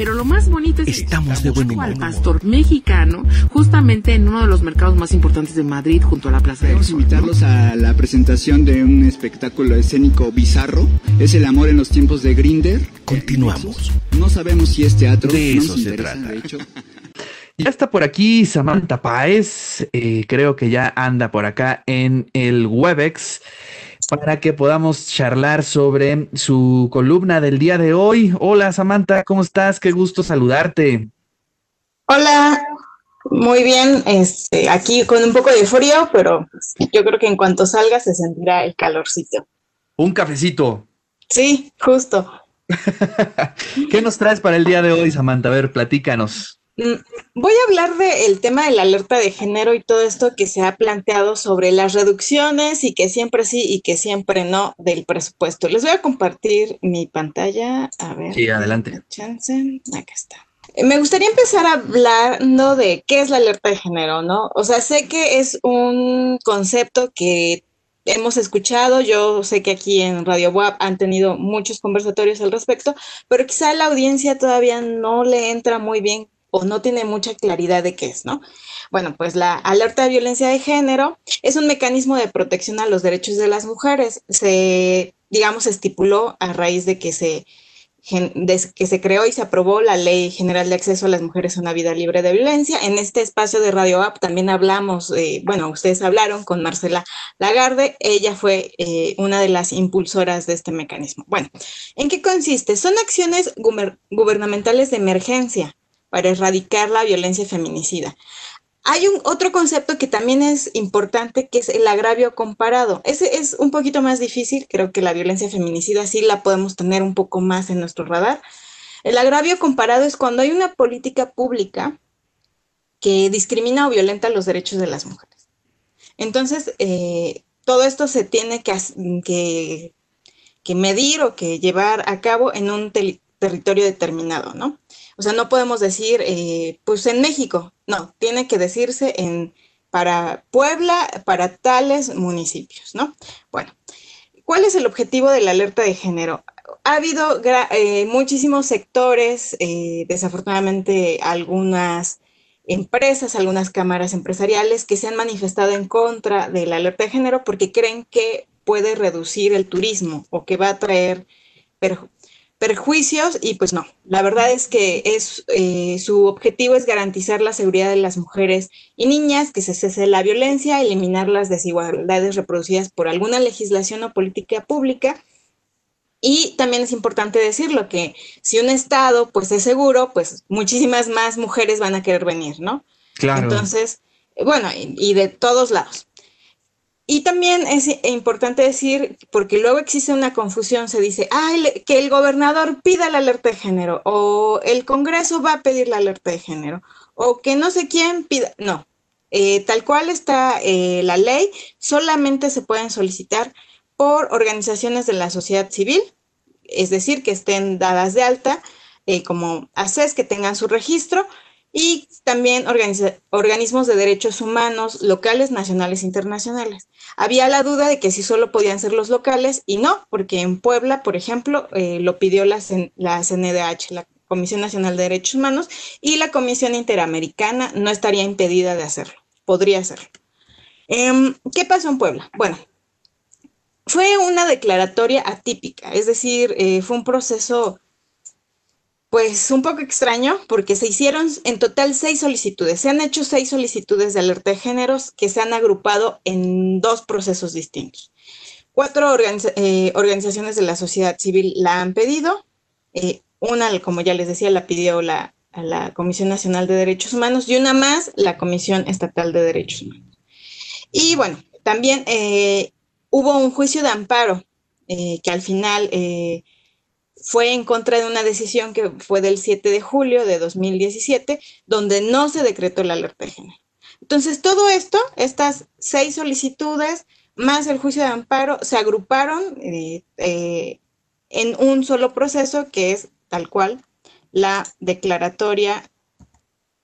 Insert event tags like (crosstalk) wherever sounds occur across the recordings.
Pero lo más bonito es Estamos de buen humor. al pastor mexicano, justamente en uno de los mercados más importantes de Madrid, junto a la Plaza del Queremos Sol. ¿no? invitarlos a la presentación de un espectáculo escénico bizarro. Es el amor en los tiempos de Grinder. Continuamos. No sabemos si es teatro. De no eso nos se interesa, trata. De hecho, (laughs) Ya está por aquí Samantha Páez, eh, creo que ya anda por acá en el Webex para que podamos charlar sobre su columna del día de hoy. Hola Samantha, ¿cómo estás? Qué gusto saludarte. Hola, muy bien, este, aquí con un poco de frío, pero yo creo que en cuanto salga se sentirá el calorcito. Un cafecito. Sí, justo. (laughs) ¿Qué nos traes para el día de hoy, Samantha? A ver, platícanos. Mm, Voy a hablar del tema de la alerta de género y todo esto que se ha planteado sobre las reducciones y que siempre sí y que siempre no del presupuesto. Les voy a compartir mi pantalla. A ver. Sí, adelante. Chance. Acá está. Me gustaría empezar hablando de qué es la alerta de género, ¿no? O sea, sé que es un concepto que hemos escuchado, yo sé que aquí en Radio WAP han tenido muchos conversatorios al respecto, pero quizá la audiencia todavía no le entra muy bien o no tiene mucha claridad de qué es, ¿no? Bueno, pues la alerta de violencia de género es un mecanismo de protección a los derechos de las mujeres. Se, digamos, estipuló a raíz de que se que se creó y se aprobó la Ley General de Acceso a las Mujeres a una Vida Libre de Violencia. En este espacio de Radio App también hablamos, eh, bueno, ustedes hablaron con Marcela Lagarde, ella fue eh, una de las impulsoras de este mecanismo. Bueno, ¿en qué consiste? Son acciones guber- gubernamentales de emergencia para erradicar la violencia feminicida. Hay un otro concepto que también es importante, que es el agravio comparado. Ese es un poquito más difícil, creo que la violencia feminicida sí la podemos tener un poco más en nuestro radar. El agravio comparado es cuando hay una política pública que discrimina o violenta los derechos de las mujeres. Entonces, eh, todo esto se tiene que, que, que medir o que llevar a cabo en un territorio determinado, ¿no? O sea, no podemos decir, eh, pues en México, no, tiene que decirse en para Puebla, para tales municipios, ¿no? Bueno, ¿cuál es el objetivo de la alerta de género? Ha habido eh, muchísimos sectores, eh, desafortunadamente algunas empresas, algunas cámaras empresariales que se han manifestado en contra de la alerta de género porque creen que puede reducir el turismo o que va a traer perjuicios y pues no, la verdad es que es, eh, su objetivo es garantizar la seguridad de las mujeres y niñas, que se cese la violencia, eliminar las desigualdades reproducidas por alguna legislación o política pública. Y también es importante decirlo que si un estado pues es seguro, pues muchísimas más mujeres van a querer venir, ¿no? Claro. Entonces, bueno, y, y de todos lados. Y también es importante decir, porque luego existe una confusión, se dice, ah, que el gobernador pida la alerta de género, o el Congreso va a pedir la alerta de género, o que no sé quién pida, no, Eh, tal cual está eh, la ley, solamente se pueden solicitar por organizaciones de la sociedad civil, es decir, que estén dadas de alta, eh, como ACES, que tengan su registro, y también organismos de derechos humanos locales, nacionales e internacionales. Había la duda de que si solo podían ser los locales y no, porque en Puebla, por ejemplo, eh, lo pidió la, la CNDH, la Comisión Nacional de Derechos Humanos, y la Comisión Interamericana no estaría impedida de hacerlo, podría hacerlo. Em, ¿Qué pasó en Puebla? Bueno, fue una declaratoria atípica, es decir, eh, fue un proceso pues un poco extraño porque se hicieron en total seis solicitudes. Se han hecho seis solicitudes de alerta de géneros que se han agrupado en dos procesos distintos. Cuatro eh, organizaciones de la sociedad civil la han pedido. eh, una, como ya les decía, la pidió la, Comisión Nacional de Derechos Humanos y una más, la Comisión Estatal de Derechos Humanos. Y bueno, también eh, hubo un juicio de amparo eh, que al final fue en contra de una decisión que fue del 7 de julio de 2017, donde no se decretó la alerta de género. Entonces, todo esto, estas seis solicitudes, más el juicio de amparo, se agruparon eh, eh, en un solo proceso que es tal cual la declaratoria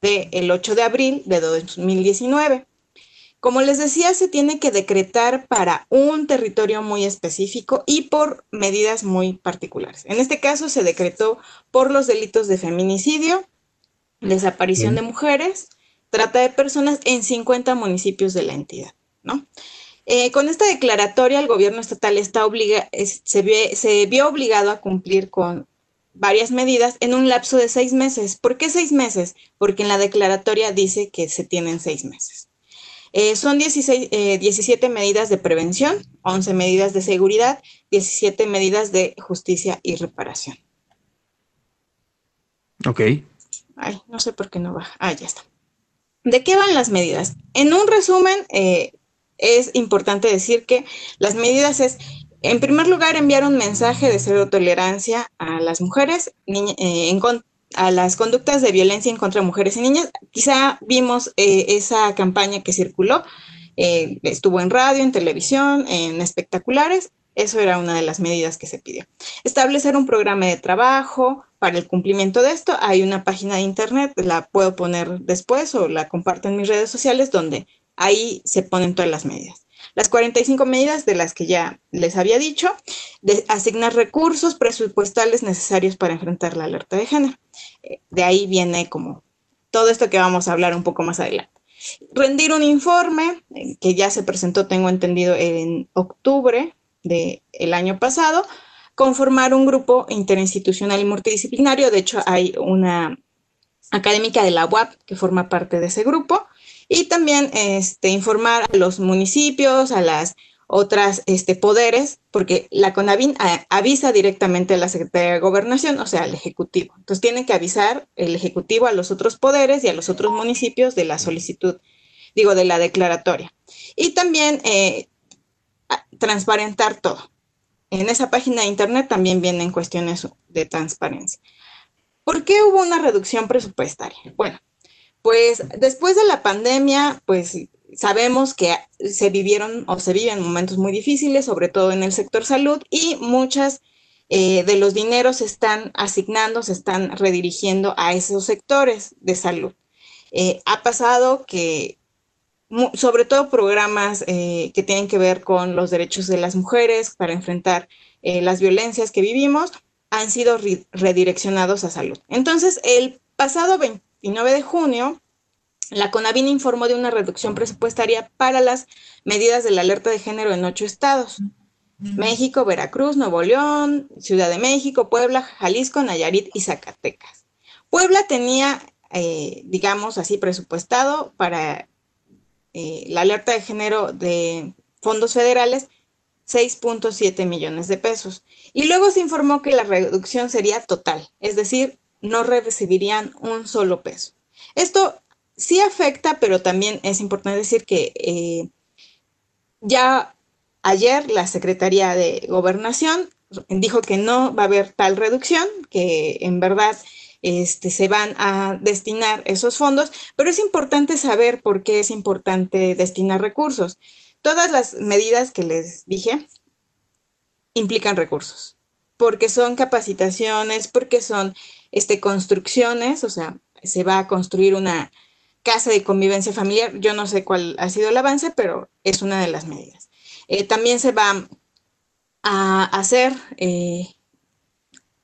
del 8 de abril de 2019. Como les decía, se tiene que decretar para un territorio muy específico y por medidas muy particulares. En este caso se decretó por los delitos de feminicidio, desaparición de mujeres, trata de personas en 50 municipios de la entidad, ¿no? Eh, con esta declaratoria, el gobierno estatal está obliga se, se vio obligado a cumplir con varias medidas en un lapso de seis meses. ¿Por qué seis meses? Porque en la declaratoria dice que se tienen seis meses. Eh, son 16, 17 eh, medidas de prevención, 11 medidas de seguridad, 17 medidas de justicia y reparación. Ok. Ay, no sé por qué no va. Ah, ya está. ¿De qué van las medidas? En un resumen, eh, es importante decir que las medidas es, en primer lugar, enviar un mensaje de cero tolerancia a las mujeres, eh, a las conductas de violencia en contra de mujeres y niñas. Quizá vimos eh, esa campaña que circuló, eh, estuvo en radio, en televisión, en espectaculares. Eso era una de las medidas que se pidió. Establecer un programa de trabajo para el cumplimiento de esto. Hay una página de internet, la puedo poner después o la comparto en mis redes sociales donde ahí se ponen todas las medidas. Las 45 medidas de las que ya les había dicho, de asignar recursos presupuestales necesarios para enfrentar la alerta de género. De ahí viene como todo esto que vamos a hablar un poco más adelante. Rendir un informe eh, que ya se presentó, tengo entendido, en octubre del año pasado, conformar un grupo interinstitucional y multidisciplinario. De hecho, hay una académica de la UAP que forma parte de ese grupo y también este, informar a los municipios, a las otras este, poderes, porque la CONAVIN avisa directamente a la Secretaría de Gobernación, o sea, al Ejecutivo. Entonces, tiene que avisar el Ejecutivo a los otros poderes y a los otros municipios de la solicitud, digo, de la declaratoria. Y también eh, transparentar todo. En esa página de Internet también vienen cuestiones de transparencia. ¿Por qué hubo una reducción presupuestaria? Bueno, pues después de la pandemia, pues sabemos que se vivieron o se viven momentos muy difíciles, sobre todo en el sector salud, y muchas eh, de los dineros se están asignando, se están redirigiendo a esos sectores de salud. Eh, ha pasado que, sobre todo programas eh, que tienen que ver con los derechos de las mujeres para enfrentar las violencias que vivimos, han sido redireccionados a salud. Entonces, el pasado 20 9 de junio, la CONAVIN informó de una reducción presupuestaria para las medidas de la alerta de género en ocho estados. México, Veracruz, Nuevo León, Ciudad de México, Puebla, Jalisco, Nayarit y Zacatecas. Puebla tenía, eh, digamos así, presupuestado para eh, la alerta de género de fondos federales 6.7 millones de pesos. Y luego se informó que la reducción sería total, es decir, no recibirían un solo peso. Esto sí afecta, pero también es importante decir que eh, ya ayer la Secretaría de Gobernación dijo que no va a haber tal reducción, que en verdad este, se van a destinar esos fondos, pero es importante saber por qué es importante destinar recursos. Todas las medidas que les dije implican recursos, porque son capacitaciones, porque son este, construcciones, o sea, se va a construir una casa de convivencia familiar. Yo no sé cuál ha sido el avance, pero es una de las medidas. Eh, también se va a hacer, eh,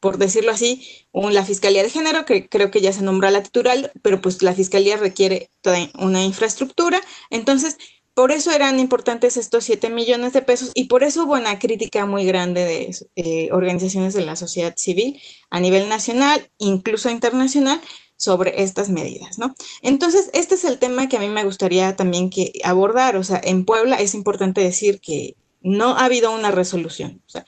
por decirlo así, la Fiscalía de Género, que creo que ya se nombró la titular, pero pues la Fiscalía requiere una infraestructura. Entonces, por eso eran importantes estos 7 millones de pesos y por eso hubo una crítica muy grande de eh, organizaciones de la sociedad civil a nivel nacional, incluso internacional, sobre estas medidas, ¿no? Entonces, este es el tema que a mí me gustaría también que abordar. O sea, en Puebla es importante decir que no ha habido una resolución. O sea,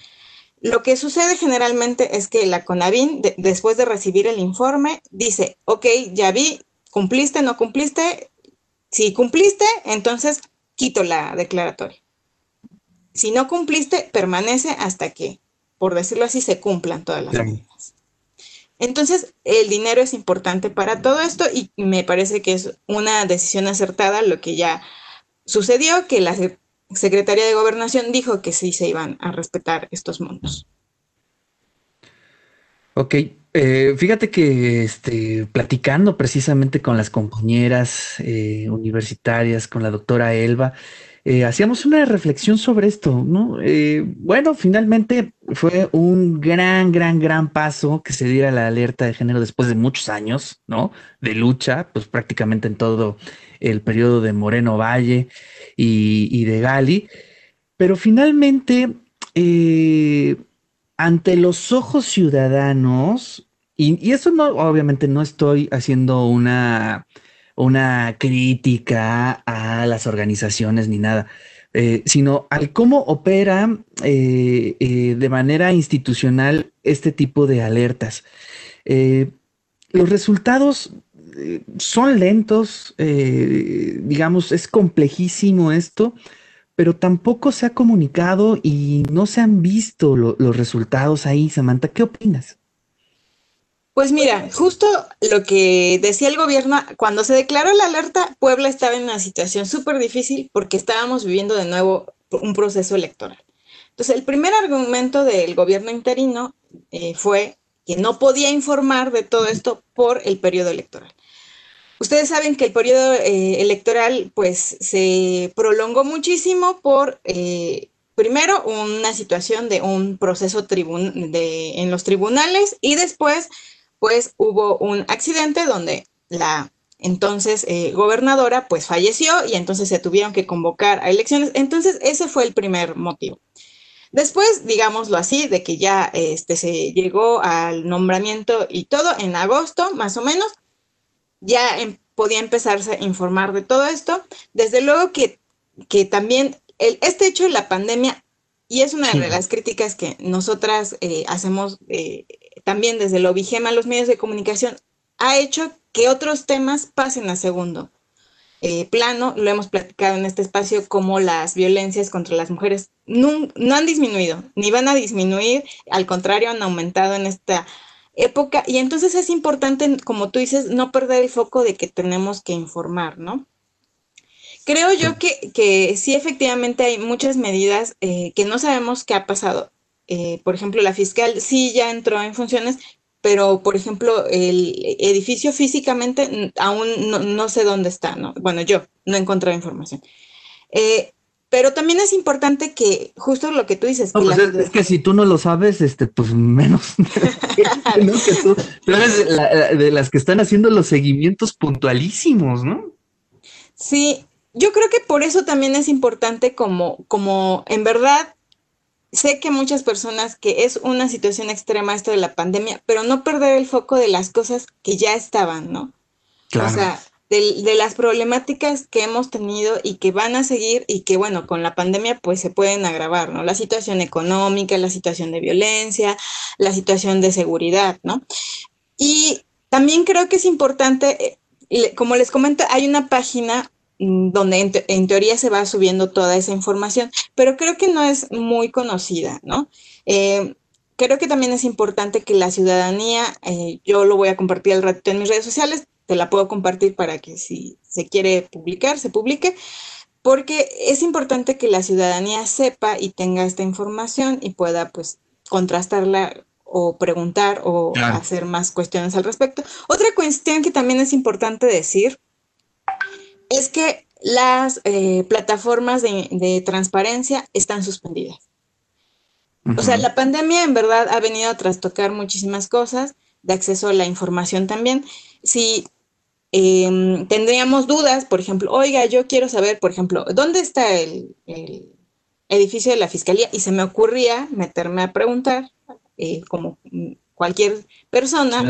lo que sucede generalmente es que la CONAVIN, después de recibir el informe, dice, ok, ya vi, cumpliste, no cumpliste. Si cumpliste, entonces quito la declaratoria. Si no cumpliste, permanece hasta que, por decirlo así, se cumplan todas las medidas. Entonces, el dinero es importante para todo esto y me parece que es una decisión acertada lo que ya sucedió, que la Secretaría de Gobernación dijo que sí se iban a respetar estos montos. Ok, Eh, fíjate que este, platicando precisamente con las compañeras eh, universitarias, con la doctora Elba, eh, hacíamos una reflexión sobre esto, ¿no? bueno, finalmente fue un gran, gran, gran paso que se diera la alerta de género después de muchos años, ¿no? De lucha, pues prácticamente en todo el periodo de Moreno Valle y, y de Gali, pero finalmente ante los ojos ciudadanos, y, eso no, obviamente no estoy haciendo una, una crítica a las organizaciones ni nada, eh, sino al cómo opera eh, eh, de manera institucional este tipo de alertas. los resultados son lentos, digamos, es complejísimo esto pero tampoco se ha comunicado y no se han visto los resultados ahí. Samantha, ¿qué opinas? Pues mira, justo lo que decía el gobierno, cuando se declaró la alerta, Puebla estaba en una situación súper difícil porque estábamos viviendo de nuevo un proceso electoral. Entonces, el primer argumento del gobierno interino eh, fue que no podía informar de todo esto por el periodo electoral. Ustedes saben que el periodo eh, electoral pues se prolongó muchísimo por, eh, primero, una situación de un proceso de, en los tribunales y después pues hubo un accidente donde la entonces eh, gobernadora pues falleció y entonces se tuvieron que convocar a elecciones. Entonces ese fue el primer motivo. Después, digámoslo así, de que ya este, se llegó al nombramiento y todo en agosto, más o menos, ya em, podía empezarse a informar de todo esto. Desde luego que, que también el, este hecho de la pandemia, y es una de las críticas que nosotras eh, hacemos eh, también desde lo Vigema, los medios de comunicación, ha hecho que otros temas pasen a segundo eh, plano. Lo hemos platicado en este espacio, como las violencias contra las mujeres no, no han disminuido, ni van a disminuir, al contrario, han aumentado en esta época. Y entonces es importante, como tú dices, no perder el foco de que tenemos que informar, ¿no? Creo yo que, que sí, efectivamente hay muchas medidas eh, que no sabemos qué ha pasado. Eh, por ejemplo, la fiscal sí ya entró en funciones, pero por ejemplo, el edificio físicamente aún no, sé dónde está, ¿no? Bueno, yo no he encontrado información. Eh, pero también es importante que, justo lo que tú dices. que pues es, que si tú no lo sabes, este, pues menos. (laughs) (laughs) que tú, eres de las que están haciendo los seguimientos puntualísimos, ¿no? Sí, yo creo que por eso también es importante como, como en verdad, sé que muchas personas que es una situación extrema esto de la pandemia, pero no perder el foco de las cosas que ya estaban, ¿no? Claro. O sea, de, las problemáticas que hemos tenido y que van a seguir y que, bueno, con la pandemia pues se pueden agravar, ¿no? La situación económica, la situación de violencia, la situación de seguridad, ¿no? Y también creo que es importante, eh, como les comento, hay una página donde en, teoría se va subiendo toda esa información, pero creo que no es muy conocida, ¿no? Eh, creo que también es importante que la ciudadanía, eh, yo lo voy a compartir al ratito en mis redes sociales, te la puedo compartir para que si se quiere publicar, se publique, porque es importante que la ciudadanía sepa y tenga esta información y pueda pues contrastarla o preguntar o hacer más cuestiones al respecto. Otra cuestión que también es importante decir es que las eh, plataformas de, transparencia están suspendidas. O sea, la pandemia en verdad ha venido a trastocar muchísimas cosas, de acceso a la información también. Si Em, tendríamos dudas, por ejemplo, oiga, yo quiero saber, por ejemplo, ¿dónde está el, edificio de la fiscalía? Y se me ocurría meterme a preguntar, eh, como cualquier persona,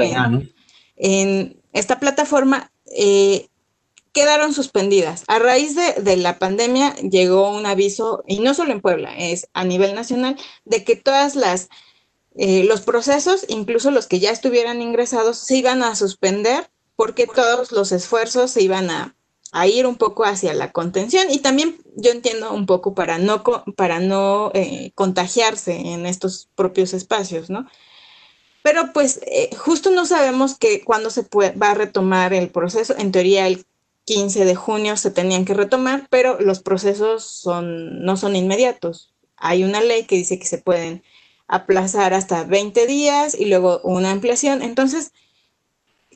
en, esta plataforma, eh, quedaron suspendidas. A raíz de, la pandemia llegó un aviso, y no solo en Puebla, es a nivel nacional, de que todas las eh, los procesos, incluso los que ya estuvieran ingresados, se iban a suspender porque todos los esfuerzos se iban a, ir un poco hacia la contención y también yo entiendo un poco para no, para no eh, contagiarse en estos propios espacios, ¿no? Pero pues eh, justo no sabemos que cuándo se va a retomar el proceso. En teoría el 15 de junio se tenían que retomar, pero los procesos son, no son inmediatos. Hay una ley que dice que se pueden aplazar hasta 20 días y luego una ampliación. Entonces,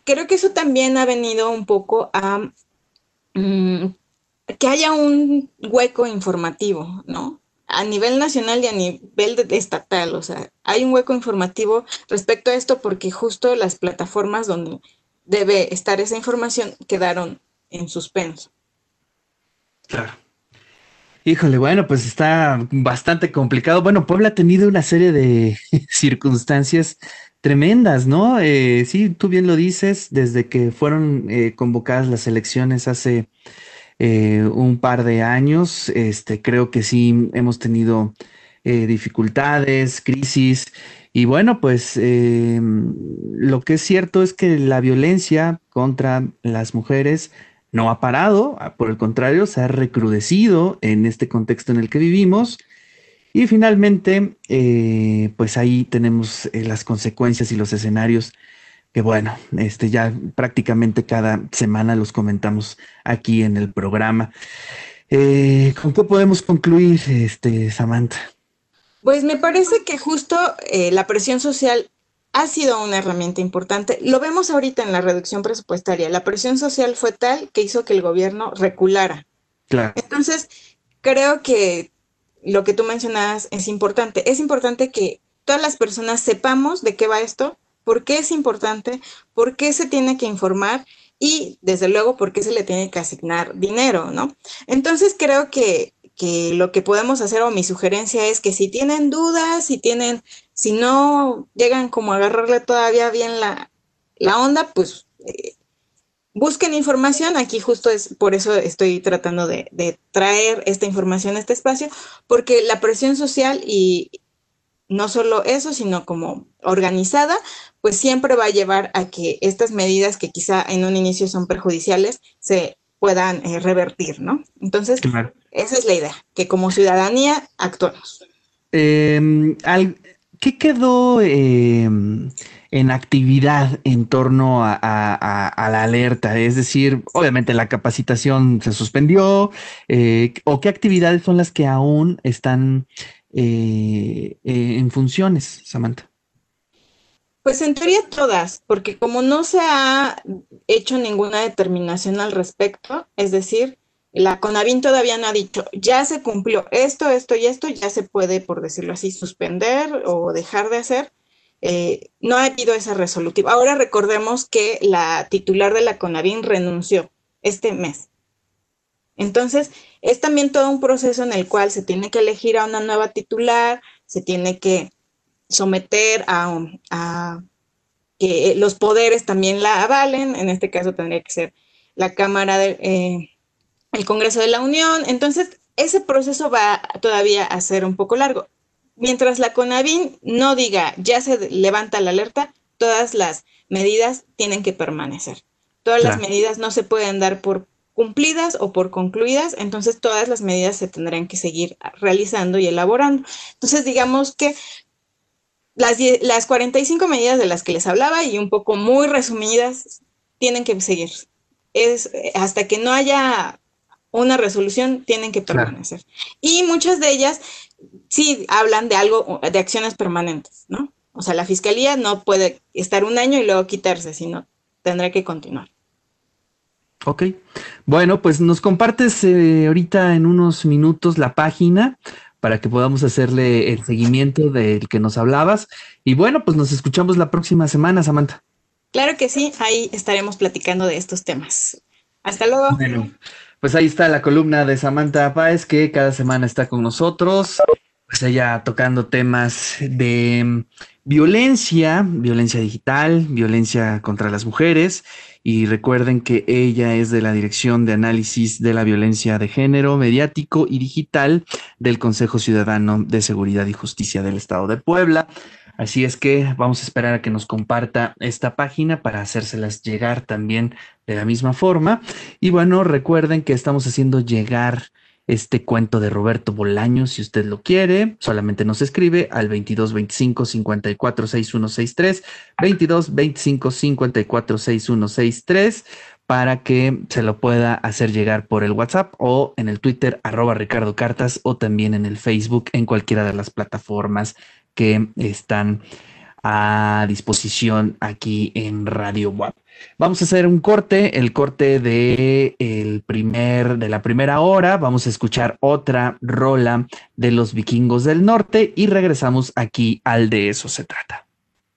creo que eso también ha venido un poco a mm, que haya un hueco informativo, ¿no? A nivel nacional y a nivel estatal, o sea, hay un hueco informativo respecto a esto porque justo las plataformas donde debe estar esa información quedaron en suspenso. Claro. Híjole, bueno, pues está bastante complicado. Bueno, Puebla ha tenido una serie de (laughs) circunstancias tremendas, ¿no? Eh, sí, tú bien lo dices, desde que fueron eh, convocadas las elecciones hace eh, un par de años, este, creo que sí hemos tenido dificultades, crisis, y bueno, pues lo que es cierto es que la violencia contra las mujeres no ha parado, ah, por el contrario, se ha recrudecido en este contexto en el que vivimos. Y finalmente, eh, pues ahí tenemos eh, las consecuencias y los escenarios que bueno, este ya prácticamente cada semana los comentamos aquí en el programa. Eh, ¿Con qué podemos concluir, este, Samantha? Pues me parece que justo la presión social ha sido una herramienta importante. Lo vemos ahorita en la reducción presupuestaria. La presión social fue tal que hizo que el gobierno reculara. Claro. Entonces, creo que lo que tú mencionabas es importante. Es importante que todas las personas sepamos de qué va esto, por qué es importante, por qué se tiene que informar y, desde luego, por qué se le tiene que asignar dinero, ¿no? Entonces, creo que, que lo que podemos hacer o mi sugerencia es que si tienen dudas, si tienen si no llegan como a agarrarle todavía bien la, onda, pues eh, busquen información. Aquí justo es por eso estoy tratando de, traer esta información a este espacio, porque la presión social y no solo eso, sino como organizada, pues siempre va a llevar a que estas medidas que quizá en un inicio son perjudiciales se puedan eh, revertir, ¿no? Entonces, esa es la idea, que como ciudadanía actuemos. Eh, ¿Qué quedó em, en actividad en torno a, la alerta? Es decir, obviamente la capacitación se suspendió, eh, o qué actividades son las que aún están eh, eh, en funciones, Samantha? Pues en teoría todas, porque como no se ha hecho ninguna determinación al respecto, es decir, la CONAVIN todavía no ha dicho, ya se cumplió esto, esto y esto, ya se puede, por decirlo así, suspender o dejar de hacer. Eh, no ha habido esa resolutiva. Ahora recordemos que la titular de la CONAVIN renunció este mes. Entonces, es también todo un proceso en el cual se tiene que elegir a una nueva titular, se tiene que someter a, que los poderes también la avalen, en este caso tendría que ser la Cámara de, eh, el Congreso de la Unión. Entonces, ese proceso va todavía a ser un poco largo. Mientras la CONAVIN no diga ya se levanta la alerta, todas las medidas tienen que permanecer. Todas las medidas no se pueden dar por cumplidas o por concluidas, entonces todas las medidas se tendrán que seguir realizando y elaborando. Entonces, digamos que las, las 45 medidas de las que les hablaba y un poco muy resumidas tienen que seguir. Es hasta que no haya una resolución tienen que permanecer. Y muchas de ellas sí hablan de algo, de acciones permanentes, ¿no? O sea, la fiscalía no puede estar un año y luego quitarse, sino tendrá que continuar. Ok. Bueno, pues nos compartes eh, ahorita en unos minutos la página para que podamos hacerle el seguimiento del que nos hablabas. Y bueno, pues nos escuchamos la próxima semana, Samantha. Claro que sí, ahí estaremos platicando de estos temas. Hasta luego. Bueno. Pues ahí está la columna de Samantha Páez que cada semana está con nosotros. Pues ella tocando temas de mm, violencia, violencia digital, violencia contra las mujeres. Y recuerden que ella es de la Dirección de Análisis de la Violencia de Género, Mediático y Digital del Consejo Ciudadano de Seguridad y Justicia del Estado de Puebla. Así es que vamos a esperar a que nos comparta esta página para hacérselas llegar también de la misma forma. Y bueno, recuerden que estamos haciendo llegar este cuento de Roberto Bolaño, si usted lo quiere, solamente nos escribe al 22 25 54 6163, 22 25 54 6163 para que se lo pueda hacer llegar por el WhatsApp o en el Twitter arroba Ricardo Cartas o también en el Facebook en cualquiera de las plataformas que están a disposición aquí en Radio Web. Vamos a hacer un corte, el corte de el primer de la primera hora. Vamos a escuchar otra rola de los vikingos del norte y regresamos aquí al de eso se trata.